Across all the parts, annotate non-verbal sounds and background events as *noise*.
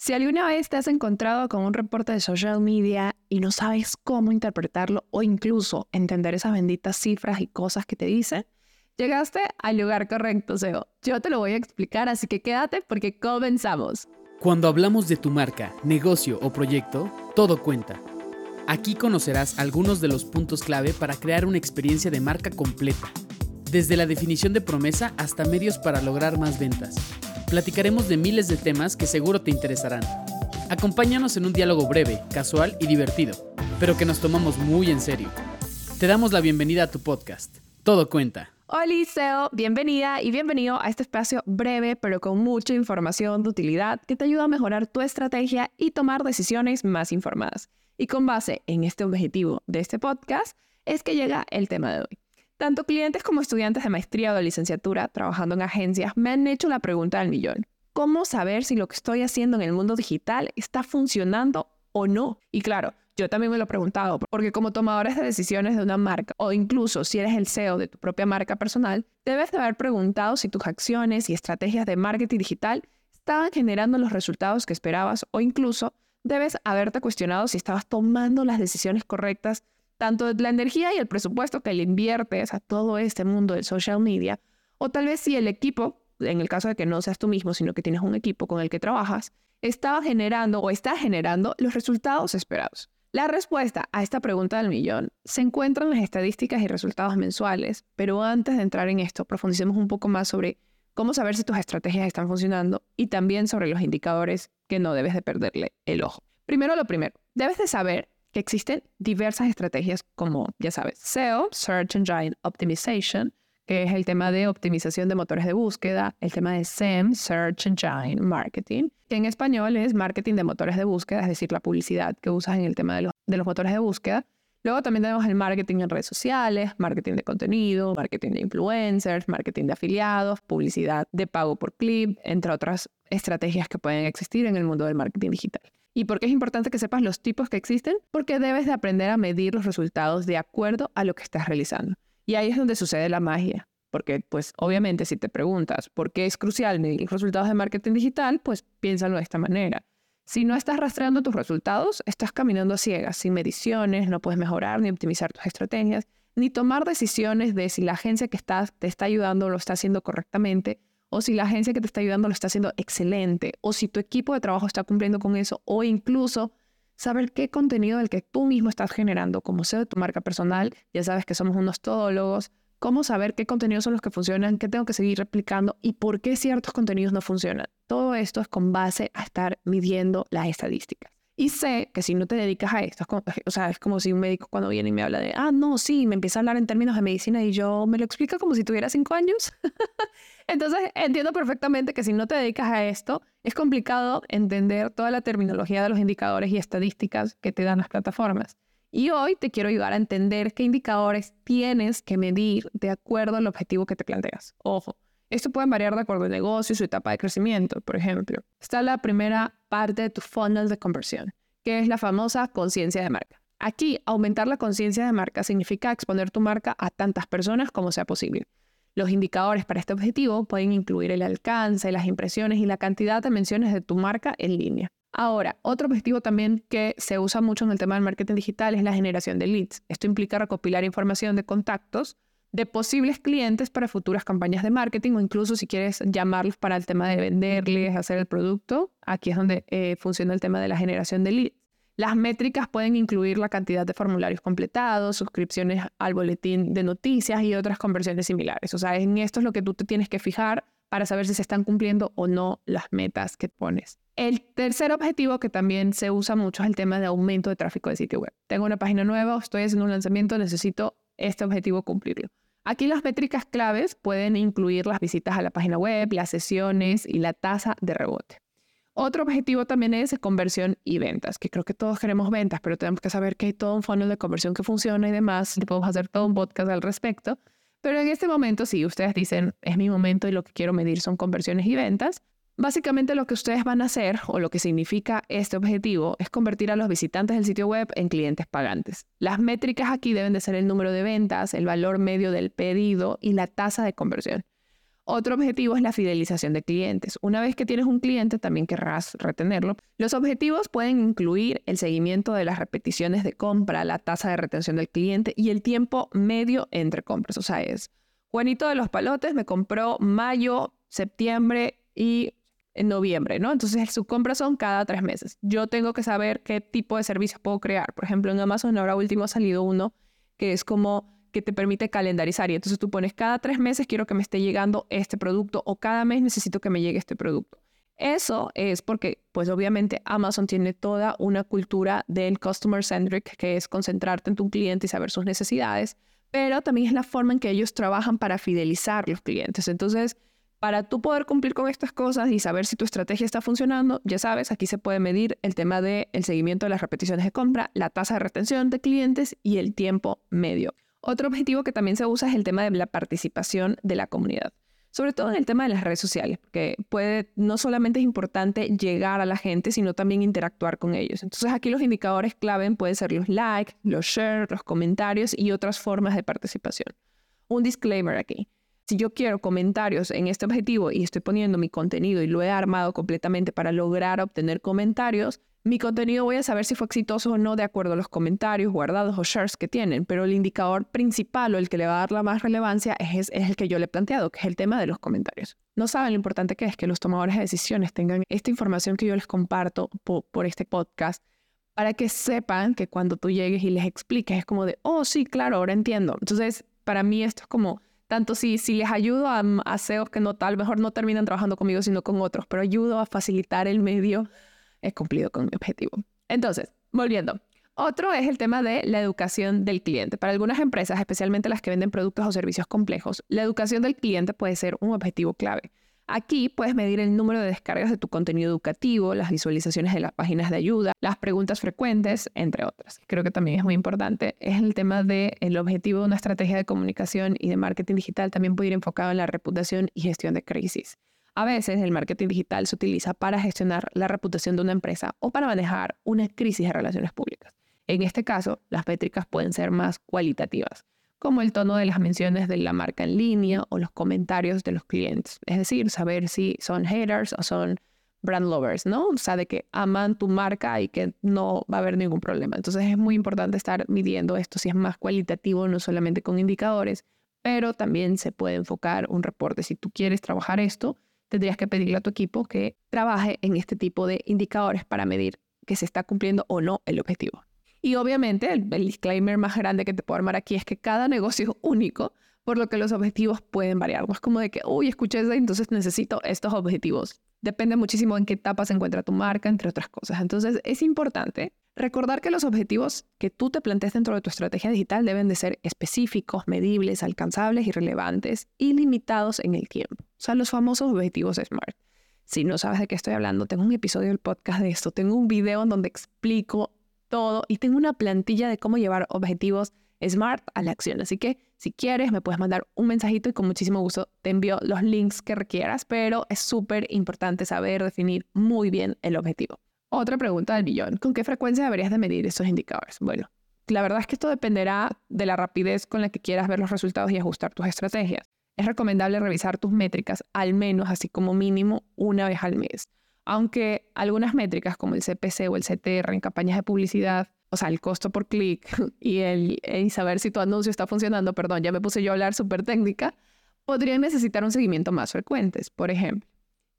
Si alguna vez te has encontrado con un reporte de social media y no sabes cómo interpretarlo o incluso entender esas benditas cifras y cosas que te dicen, llegaste al lugar correcto, SEO. Yo te lo voy a explicar, así que quédate porque comenzamos. Cuando hablamos de tu marca, negocio o proyecto, todo cuenta. Aquí conocerás algunos de los puntos clave para crear una experiencia de marca completa, desde la definición de promesa hasta medios para lograr más ventas platicaremos de miles de temas que seguro te interesarán. Acompáñanos en un diálogo breve, casual y divertido, pero que nos tomamos muy en serio. Te damos la bienvenida a tu podcast. Todo cuenta. Hola Liceo, bienvenida y bienvenido a este espacio breve pero con mucha información de utilidad que te ayuda a mejorar tu estrategia y tomar decisiones más informadas. Y con base en este objetivo de este podcast es que llega el tema de hoy. Tanto clientes como estudiantes de maestría o de licenciatura trabajando en agencias me han hecho la pregunta del millón. ¿Cómo saber si lo que estoy haciendo en el mundo digital está funcionando o no? Y claro, yo también me lo he preguntado, porque como tomadores de decisiones de una marca, o incluso si eres el CEO de tu propia marca personal, debes de haber preguntado si tus acciones y estrategias de marketing digital estaban generando los resultados que esperabas, o incluso debes haberte cuestionado si estabas tomando las decisiones correctas tanto la energía y el presupuesto que le inviertes a todo este mundo del social media, o tal vez si el equipo, en el caso de que no seas tú mismo, sino que tienes un equipo con el que trabajas, estaba generando o está generando los resultados esperados. La respuesta a esta pregunta del millón se encuentra en las estadísticas y resultados mensuales, pero antes de entrar en esto, profundicemos un poco más sobre cómo saber si tus estrategias están funcionando y también sobre los indicadores que no debes de perderle el ojo. Primero lo primero, debes de saber que existen diversas estrategias como, ya sabes, SEO, Search Engine Optimization, que es el tema de optimización de motores de búsqueda, el tema de SEM, Search Engine Marketing, que en español es marketing de motores de búsqueda, es decir, la publicidad que usas en el tema de los, motores de búsqueda. Luego también tenemos el marketing en redes sociales, marketing de contenido, marketing de influencers, marketing de afiliados, publicidad de pago por clip, entre otras estrategias que pueden existir en el mundo del marketing digital. ¿Y por qué es importante que sepas los tipos que existen? Porque debes de aprender a medir los resultados de acuerdo a lo que estás realizando. Y ahí es donde sucede la magia. Porque, pues, obviamente, si te preguntas por qué es crucial medir los resultados de marketing digital, pues piénsalo de esta manera. Si no estás rastreando tus resultados, estás caminando a ciegas, sin mediciones, no puedes mejorar ni optimizar tus estrategias, ni tomar decisiones de si la agencia que estás, te está ayudando lo está haciendo correctamente o si la agencia que te está ayudando lo está haciendo excelente, o si tu equipo de trabajo está cumpliendo con eso, o incluso saber qué contenido del que tú mismo estás generando como CEO de tu marca personal, ya sabes que somos unos todólogos, cómo saber qué contenidos son los que funcionan, qué tengo que seguir replicando y por qué ciertos contenidos no funcionan. Todo esto es con base a estar midiendo las estadísticas. Y sé que si no te dedicas a esto, o sea, es como si un médico cuando viene y me habla de, ah, no, sí, me empieza a hablar en términos de medicina y yo me lo explico como si tuviera cinco años. *laughs* Entonces, entiendo perfectamente que si no te dedicas a esto, es complicado entender toda la terminología de los indicadores y estadísticas que te dan las plataformas. Y hoy te quiero ayudar a entender qué indicadores tienes que medir de acuerdo al objetivo que te planteas. Ojo, esto puede variar de acuerdo al negocio y su etapa de crecimiento. Por ejemplo, está la primera parte de tu funnel de conversión, que es la famosa conciencia de marca. Aquí, aumentar la conciencia de marca significa exponer tu marca a tantas personas como sea posible. Los indicadores para este objetivo pueden incluir el alcance, las impresiones y la cantidad de menciones de tu marca en línea. Ahora, otro objetivo también que se usa mucho en el tema del marketing digital es la generación de leads. Esto implica recopilar información de contactos de posibles clientes para futuras campañas de marketing o incluso si quieres llamarlos para el tema de venderles, hacer el producto. Aquí es donde eh, funciona el tema de la generación de leads. Las métricas pueden incluir la cantidad de formularios completados, suscripciones al boletín de noticias y otras conversiones similares. O sea, en esto es lo que tú te tienes que fijar para saber si se están cumpliendo o no las metas que pones. El tercer objetivo que también se usa mucho es el tema de aumento de tráfico de sitio web. Tengo una página nueva, estoy haciendo un lanzamiento, necesito este objetivo cumplirlo. Aquí las métricas claves pueden incluir las visitas a la página web, las sesiones y la tasa de rebote. Otro objetivo también es conversión y ventas, que creo que todos queremos ventas, pero tenemos que saber que hay todo un funnel de conversión que funciona y demás. Y podemos hacer todo un podcast al respecto. Pero en este momento, si ustedes dicen, es mi momento y lo que quiero medir son conversiones y ventas, Básicamente lo que ustedes van a hacer o lo que significa este objetivo es convertir a los visitantes del sitio web en clientes pagantes. Las métricas aquí deben de ser el número de ventas, el valor medio del pedido y la tasa de conversión. Otro objetivo es la fidelización de clientes. Una vez que tienes un cliente, también querrás retenerlo. Los objetivos pueden incluir el seguimiento de las repeticiones de compra, la tasa de retención del cliente y el tiempo medio entre compras. O sea, es Juanito de los Palotes me compró mayo, septiembre y en noviembre, ¿no? Entonces sus compras son cada tres meses. Yo tengo que saber qué tipo de servicios puedo crear. Por ejemplo, en Amazon ahora último ha salido uno que es como que te permite calendarizar y entonces tú pones cada tres meses quiero que me esté llegando este producto o cada mes necesito que me llegue este producto. Eso es porque, pues obviamente Amazon tiene toda una cultura del customer centric, que es concentrarte en tu cliente y saber sus necesidades, pero también es la forma en que ellos trabajan para fidelizar los clientes. Entonces, para tú poder cumplir con estas cosas y saber si tu estrategia está funcionando, ya sabes, aquí se puede medir el tema del el seguimiento de las repeticiones de compra, la tasa de retención de clientes y el tiempo medio. Otro objetivo que también se usa es el tema de la participación de la comunidad, sobre todo en el tema de las redes sociales, porque puede, no solamente es importante llegar a la gente, sino también interactuar con ellos. Entonces aquí los indicadores clave pueden ser los likes, los shares, los comentarios y otras formas de participación. Un disclaimer aquí. Si yo quiero comentarios en este objetivo y estoy poniendo mi contenido y lo he armado completamente para lograr obtener comentarios, mi contenido voy a saber si fue exitoso o no de acuerdo a los comentarios guardados o shares que tienen, pero el indicador principal o el que le va a dar la más relevancia es, el que yo le he planteado, que es el tema de los comentarios. No saben lo importante que es que los tomadores de decisiones tengan esta información que yo les comparto por, este podcast para que sepan que cuando tú llegues y les expliques es como de, oh, sí, claro, ahora entiendo. Entonces, para mí esto es como, tanto si, si les ayudo a, a CEOs que no tal, mejor no terminan trabajando conmigo, sino con otros, pero ayudo a facilitar el medio he cumplido con mi objetivo. Entonces, volviendo. Otro es el tema de la educación del cliente. Para algunas empresas, especialmente las que venden productos o servicios complejos, la educación del cliente puede ser un objetivo clave. Aquí puedes medir el número de descargas de tu contenido educativo, las visualizaciones de las páginas de ayuda, las preguntas frecuentes, entre otras. Creo que también es muy importante. Es el tema del el objetivo de una estrategia de comunicación y de marketing digital también puede ir enfocado en la reputación y gestión de crisis. A veces el marketing digital se utiliza para gestionar la reputación de una empresa o para manejar una crisis de relaciones públicas. En este caso, las métricas pueden ser más cualitativas, como el tono de las menciones de la marca en línea o los comentarios de los clientes. Es decir, saber si son haters o son brand lovers, ¿no? O sea, de que aman tu marca y que no va a haber ningún problema. Entonces es muy importante estar midiendo esto si es más cualitativo, no solamente con indicadores, pero también se puede enfocar un reporte. Si tú quieres trabajar esto, tendrías que pedirle a tu equipo que trabaje en este tipo de indicadores para medir que se está cumpliendo o no el objetivo. Y obviamente el, disclaimer más grande que te puedo armar aquí es que cada negocio es único, por lo que los objetivos pueden variar. No es como de que, uy, escuché eso, entonces necesito estos objetivos. Depende muchísimo en qué etapa se encuentra tu marca, entre otras cosas. Entonces es importante Recordar que los objetivos que tú te planteas dentro de tu estrategia digital deben de ser específicos, medibles, alcanzables y relevantes y limitados en el tiempo. O sea, los famosos objetivos SMART. Si no sabes de qué estoy hablando, tengo un episodio del podcast de esto. Tengo un video en donde explico todo y tengo una plantilla de cómo llevar objetivos SMART a la acción. Así que si quieres, me puedes mandar un mensajito y con muchísimo gusto te envío los links que requieras, pero es súper importante saber definir muy bien el objetivo. Otra pregunta del millón. ¿Con qué frecuencia deberías de medir estos indicadores? Bueno, la verdad es que esto dependerá de la rapidez con la que quieras ver los resultados y ajustar tus estrategias. Es recomendable revisar tus métricas al menos, así como mínimo, una vez al mes. Aunque algunas métricas como el CPC o el CTR en campañas de publicidad, o sea, el costo por clic *laughs* y el y saber si tu anuncio está funcionando, perdón, ya me puse yo a hablar súper técnica, podrían necesitar un seguimiento más frecuente. Por ejemplo,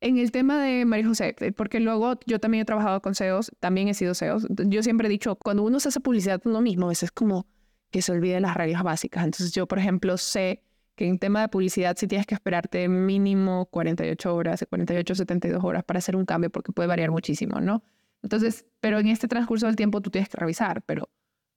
en el tema de María José, eh, porque luego yo también he trabajado con SEOs, también he sido SEOs. Yo siempre he dicho, cuando uno se hace publicidad uno mismo, a veces es como que se olvide las reglas básicas. Entonces yo, por ejemplo, sé que en tema de publicidad sí tienes que esperarte mínimo 48 horas, 48, 72 horas para hacer un cambio porque puede variar muchísimo, ¿no? Entonces, pero en este transcurso del tiempo tú tienes que revisar, pero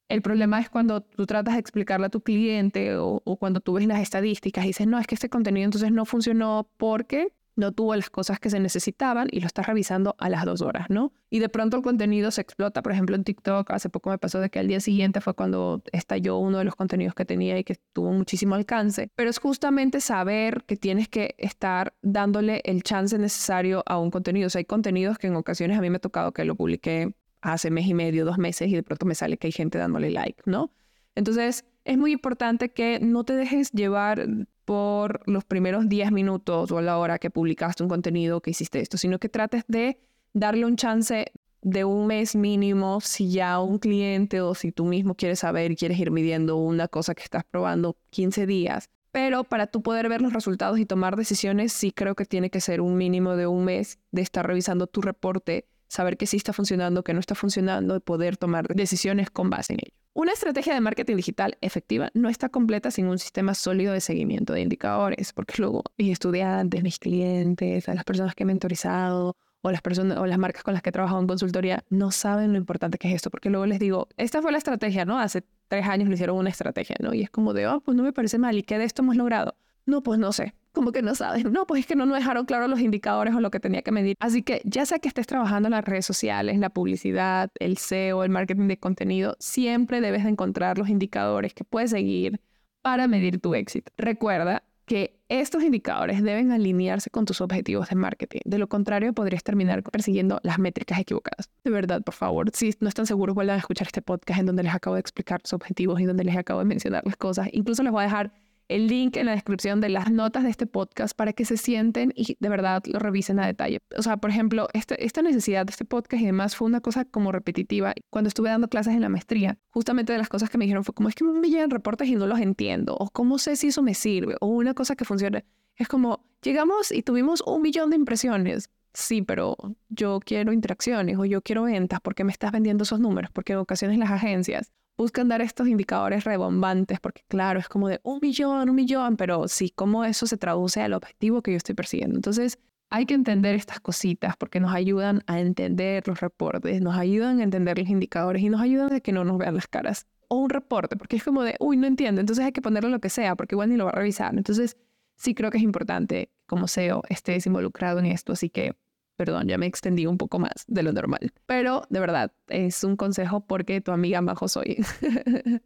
el problema es cuando tú tratas de explicarle a tu cliente o, cuando tú ves las estadísticas y dices, no, es que este contenido entonces no funcionó porque no tuvo las cosas que se necesitaban y lo estás revisando a las dos horas, ¿no? Y de pronto el contenido se explota. Por ejemplo, en TikTok hace poco me pasó de que al día siguiente fue cuando estalló uno de los contenidos que tenía y que tuvo muchísimo alcance. Pero es justamente saber que tienes que estar dándole el chance necesario a un contenido. O sea, hay contenidos que en ocasiones a mí me ha tocado que lo publiqué hace mes y medio, dos meses y de pronto me sale que hay gente dándole like, ¿no? Entonces, es muy importante que no te dejes llevar por los primeros 10 minutos o a la hora que publicaste un contenido que hiciste esto, sino que trates de darle un chance de un mes mínimo si ya un cliente o si tú mismo quieres saber y quieres ir midiendo una cosa que estás probando 15 días. Pero para tú poder ver los resultados y tomar decisiones, sí creo que tiene que ser un mínimo de un mes de estar revisando tu reporte, saber que sí está funcionando, que no está funcionando y poder tomar decisiones con base en ello. Una estrategia de marketing digital efectiva no está completa sin un sistema sólido de seguimiento de indicadores, porque luego mis estudiantes, mis clientes, las personas que he mentorizado o las personas o las marcas con las que he trabajado en consultoría no saben lo importante que es esto, porque luego les digo, esta fue la estrategia, ¿no? Hace tres años lo hicieron una estrategia, ¿no? Y es como de, oh, pues no me parece mal, ¿y qué de esto hemos logrado? No, pues no sé, como que no saben. No, pues es que no nos dejaron claros los indicadores o lo que tenía que medir. Así que ya sea que estés trabajando en las redes sociales, la publicidad, el SEO, el marketing de contenido, siempre debes de encontrar los indicadores que puedes seguir para medir tu éxito. Recuerda que estos indicadores deben alinearse con tus objetivos de marketing. De lo contrario, podrías terminar persiguiendo las métricas equivocadas. De verdad, por favor, si no están seguros, vuelvan a escuchar este podcast en donde les acabo de explicar sus objetivos y donde les acabo de mencionar las cosas. Incluso les voy a dejar el link en la descripción de las notas de este podcast para que se sienten y de verdad lo revisen a detalle. O sea, por ejemplo, este, esta necesidad de este podcast y demás fue una cosa como repetitiva. Cuando estuve dando clases en la maestría, justamente de las cosas que me dijeron fue como es que me llegan reportes y no los entiendo, o cómo sé si eso me sirve, o una cosa que funcione. Es como, llegamos y tuvimos un millón de impresiones. Sí, pero yo quiero interacciones o yo quiero ventas. ¿Por qué me estás vendiendo esos números? Porque en ocasiones las agencias buscan dar estos indicadores rebombantes, porque claro, es como de un millón, un millón, pero sí, cómo eso se traduce al objetivo que yo estoy persiguiendo. Entonces, hay que entender estas cositas porque nos ayudan a entender los reportes, nos ayudan a entender los indicadores y nos ayudan a que no nos vean las caras. O un reporte, porque es como de, uy, no entiendo, entonces hay que ponerle lo que sea, porque igual ni lo va a revisar. Entonces, sí creo que es importante, como SEO, estés involucrado en esto, así que Perdón, ya me extendí un poco más de lo normal. Pero de verdad, es un consejo porque tu amiga Majo soy. *laughs*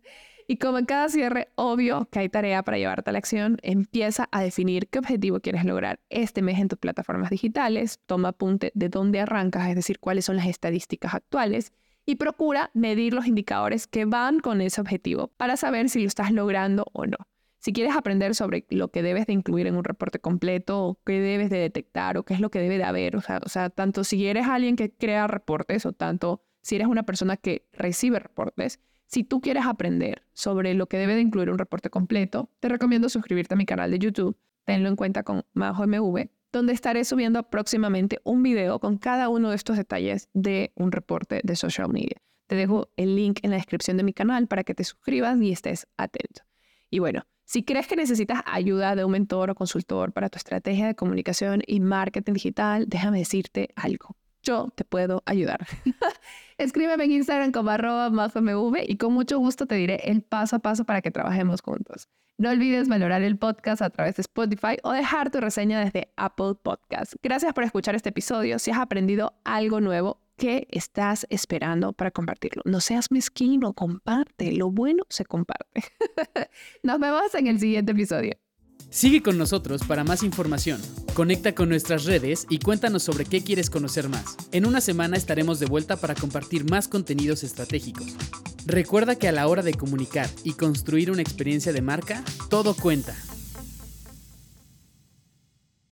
y como en cada cierre, obvio que hay tarea para llevarte a la acción, empieza a definir qué objetivo quieres lograr este mes en tus plataformas digitales, toma apunte de dónde arrancas, es decir, cuáles son las estadísticas actuales y procura medir los indicadores que van con ese objetivo para saber si lo estás logrando o no. Si quieres aprender sobre lo que debes de incluir en un reporte completo, o qué debes de detectar, o qué es lo que debe de haber, o sea, o sea, tanto si eres alguien que crea reportes, o tanto si eres una persona que recibe reportes, si tú quieres aprender sobre lo que debe de incluir un reporte completo, te recomiendo suscribirte a mi canal de YouTube, tenlo en cuenta con Majo MV, donde estaré subiendo próximamente un video con cada uno de estos detalles de un reporte de social media. Te dejo el link en la descripción de mi canal para que te suscribas y estés atento. Y bueno, si crees que necesitas ayuda de un mentor o consultor para tu estrategia de comunicación y marketing digital, déjame decirte algo. Yo te puedo ayudar. *laughs* Escríbeme en Instagram como arroba y con mucho gusto te diré el paso a paso para que trabajemos juntos. No olvides valorar el podcast a través de Spotify o dejar tu reseña desde Apple Podcast. Gracias por escuchar este episodio. Si has aprendido algo nuevo, ¿Qué estás esperando para compartirlo? No seas mezquino, comparte. Lo bueno se comparte. *laughs* Nos vemos en el siguiente episodio. Sigue con nosotros para más información. Conecta con nuestras redes y cuéntanos sobre qué quieres conocer más. En una semana estaremos de vuelta para compartir más contenidos estratégicos. Recuerda que a la hora de comunicar y construir una experiencia de marca, todo cuenta.